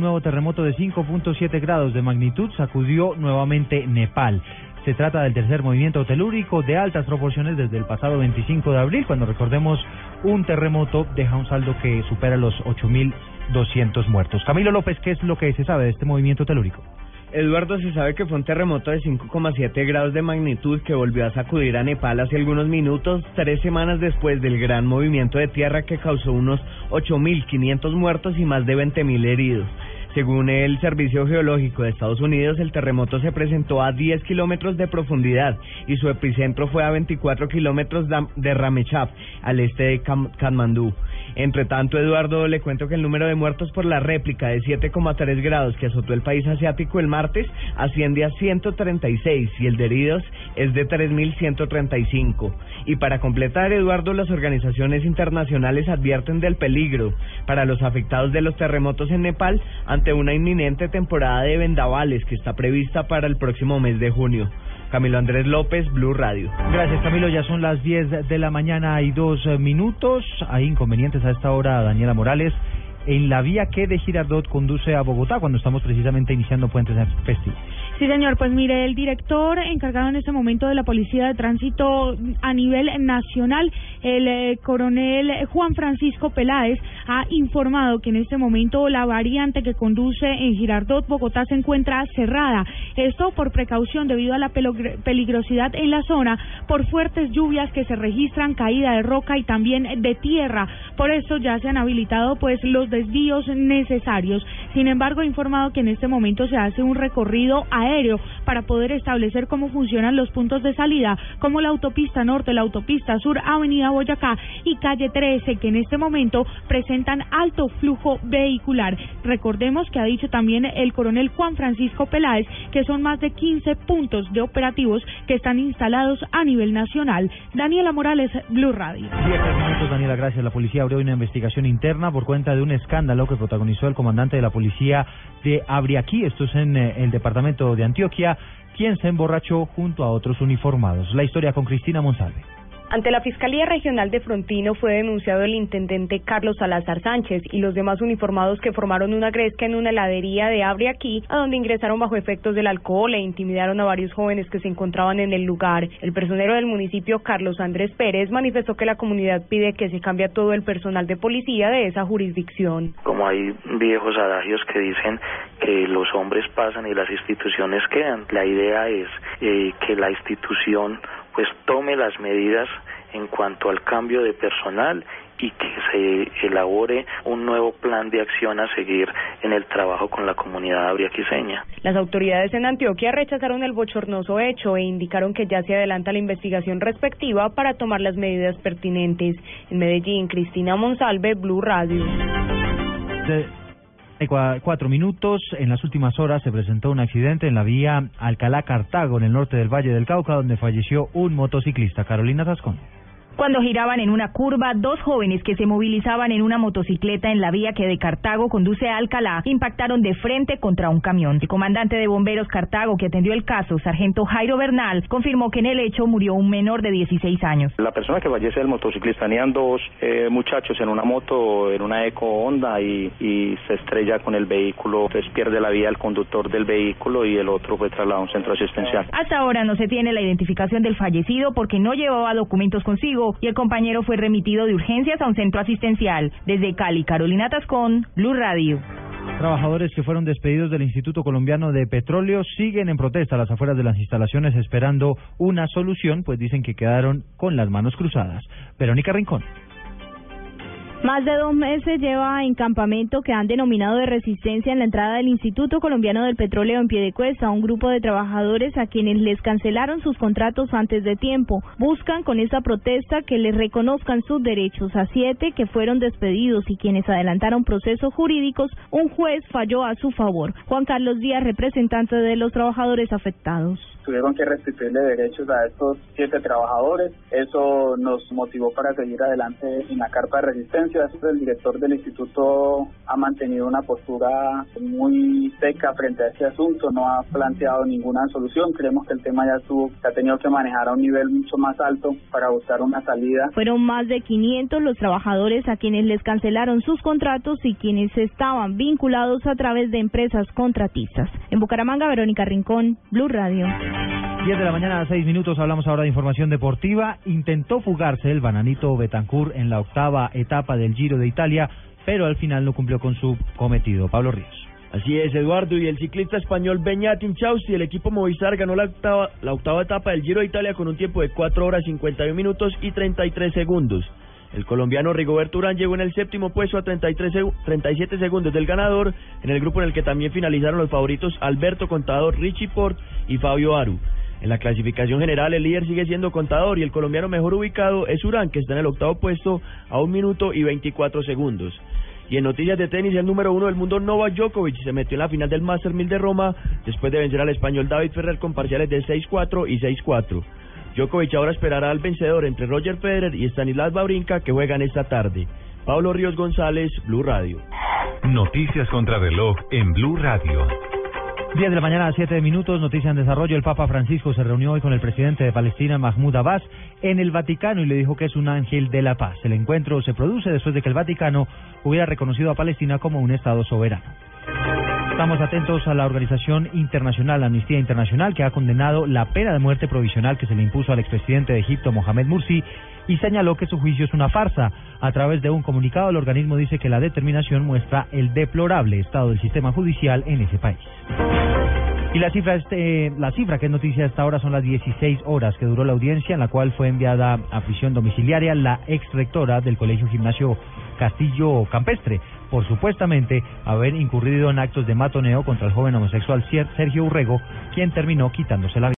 Un nuevo terremoto de 5.7 grados de magnitud sacudió nuevamente Nepal. Se trata del tercer movimiento telúrico de altas proporciones desde el pasado 25 de abril, cuando recordemos un terremoto deja un saldo que supera los 8.200 muertos. Camilo López, ¿qué es lo que se sabe de este movimiento telúrico? Eduardo, se sabe que fue un terremoto de 5,7 grados de magnitud que volvió a sacudir a Nepal hace algunos minutos, tres semanas después del gran movimiento de tierra que causó unos 8.500 muertos y más de 20.000 heridos. Según el Servicio Geológico de Estados Unidos, el terremoto se presentó a 10 kilómetros de profundidad y su epicentro fue a 24 kilómetros de Ramechhap, al este de Kathmandú. Entre tanto, Eduardo, le cuento que el número de muertos por la réplica de 7,3 grados que azotó el país asiático el martes asciende a 136 y el de heridos es de 3.135. Y para completar, Eduardo, las organizaciones internacionales advierten del peligro para los afectados de los terremotos en Nepal ante una inminente temporada de vendavales que está prevista para el próximo mes de junio. Camilo Andrés López, Blue Radio. Gracias, Camilo. Ya son las 10 de la mañana y dos minutos. Hay inconvenientes a esta hora, Daniela Morales, en la vía que de Girardot conduce a Bogotá, cuando estamos precisamente iniciando Puentes Festivo. Sí, señor. Pues mire, el director encargado en este momento de la Policía de Tránsito a nivel nacional, el eh, coronel Juan Francisco Peláez, ha informado que en este momento la variante que conduce en Girardot, Bogotá, se encuentra cerrada. Esto por precaución debido a la peligrosidad en la zona por fuertes lluvias que se registran, caída de roca y también de tierra. Por eso ya se han habilitado pues los desvíos necesarios. Sin embargo, ha informado que en este momento se hace un recorrido aéreo para poder establecer cómo funcionan los puntos de salida, como la autopista norte, la autopista sur, Avenida Boyacá y calle 13, que en este momento presentan alto flujo vehicular. Recordemos que ha dicho también el coronel Juan Francisco Peláez que son más de 15 puntos de operativos que están instalados a nivel nacional. Daniela Morales, Blue Radio. Daniela, gracias. La policía abrió una investigación interna por cuenta de un escándalo que protagonizó el comandante de la policía de Abriaquí, esto es en eh, el departamento de Antioquia, quien se emborrachó junto a otros uniformados. La historia con Cristina Monsalve. Ante la Fiscalía Regional de Frontino fue denunciado el intendente Carlos Salazar Sánchez y los demás uniformados que formaron una gresca en una heladería de Abriaquí, a donde ingresaron bajo efectos del alcohol e intimidaron a varios jóvenes que se encontraban en el lugar. El personero del municipio, Carlos Andrés Pérez, manifestó que la comunidad pide que se cambie todo el personal de policía de esa jurisdicción. Como hay viejos adagios que dicen que los hombres pasan y las instituciones quedan, la idea es eh, que la institución pues tome las medidas en cuanto al cambio de personal y que se elabore un nuevo plan de acción a seguir en el trabajo con la comunidad abriaquiseña. Las autoridades en Antioquia rechazaron el bochornoso hecho e indicaron que ya se adelanta la investigación respectiva para tomar las medidas pertinentes. En Medellín, Cristina Monsalve, Blue Radio cuatro minutos. En las últimas horas se presentó un accidente en la vía Alcalá-Cartago, en el norte del Valle del Cauca, donde falleció un motociclista. Carolina Tascón. Cuando giraban en una curva, dos jóvenes que se movilizaban en una motocicleta en la vía que de Cartago conduce a Alcalá impactaron de frente contra un camión. El comandante de bomberos Cartago que atendió el caso, sargento Jairo Bernal, confirmó que en el hecho murió un menor de 16 años. La persona que fallece el motociclista tenían dos eh, muchachos en una moto, en una Eco Honda y, y, se estrella con el vehículo, entonces pierde la vida el conductor del vehículo y el otro fue trasladado a un centro asistencial. Hasta ahora no se tiene la identificación del fallecido porque no llevaba documentos consigo y el compañero fue remitido de urgencias a un centro asistencial. Desde Cali, Carolina Tascón, Blue Radio. Trabajadores que fueron despedidos del Instituto Colombiano de Petróleo siguen en protesta a las afueras de las instalaciones esperando una solución, pues dicen que quedaron con las manos cruzadas. Verónica Rincón. Más de dos meses lleva en campamento que han denominado de resistencia en la entrada del Instituto Colombiano del Petróleo en Piedecuesta, un grupo de trabajadores a quienes les cancelaron sus contratos antes de tiempo. Buscan con esta protesta que les reconozcan sus derechos a siete que fueron despedidos y quienes adelantaron procesos jurídicos. Un juez falló a su favor. Juan Carlos Díaz, representante de los trabajadores afectados. Tuvieron que restituirle derechos a estos siete trabajadores. Eso nos motivó para seguir adelante en la carpa de resistencia. El director del instituto ha mantenido una postura muy seca frente a este asunto, no ha planteado ninguna solución. Creemos que el tema ya estuvo, se ha tenido que manejar a un nivel mucho más alto para buscar una salida. Fueron más de 500 los trabajadores a quienes les cancelaron sus contratos y quienes estaban vinculados a través de empresas contratistas. En Bucaramanga, Verónica Rincón, Blue Radio. 10 de la mañana a 6 minutos hablamos ahora de información deportiva. Intentó fugarse el bananito Betancourt en la octava etapa del Giro de Italia, pero al final no cumplió con su cometido. Pablo Ríos. Así es, Eduardo, y el ciclista español Beñat Inchausti, el equipo Movistar, ganó la octava, la octava etapa del Giro de Italia con un tiempo de 4 horas 51 minutos y 33 segundos. El colombiano Rigoberto Urán llegó en el séptimo puesto a 33 37 segundos del ganador, en el grupo en el que también finalizaron los favoritos Alberto Contador, Richie Port y Fabio Aru. En la clasificación general, el líder sigue siendo Contador y el colombiano mejor ubicado es Urán, que está en el octavo puesto a un minuto y 24 segundos. Y en noticias de tenis, el número uno del mundo, Novak Djokovic, se metió en la final del Master 1000 de Roma después de vencer al español David Ferrer con parciales de 6-4 y 6-4. Djokovic ahora esperará al vencedor entre Roger Federer y Stanislas Babrinka que juegan esta tarde. Pablo Ríos González, Blue Radio. Noticias contra reloj en Blue Radio. 10 de la mañana a 7 minutos, noticia en desarrollo. El Papa Francisco se reunió hoy con el presidente de Palestina, Mahmoud Abbas, en el Vaticano y le dijo que es un ángel de la paz. El encuentro se produce después de que el Vaticano hubiera reconocido a Palestina como un Estado soberano. Estamos atentos a la organización internacional, Amnistía Internacional, que ha condenado la pena de muerte provisional que se le impuso al expresidente de Egipto, Mohamed Mursi, y señaló que su juicio es una farsa. A través de un comunicado, el organismo dice que la determinación muestra el deplorable estado del sistema judicial en ese país. Y la cifra, este, la cifra que es noticia hasta ahora son las 16 horas que duró la audiencia en la cual fue enviada a prisión domiciliaria la ex rectora del Colegio Gimnasio Castillo Campestre por supuestamente haber incurrido en actos de matoneo contra el joven homosexual Sergio Urrego, quien terminó quitándose la vida.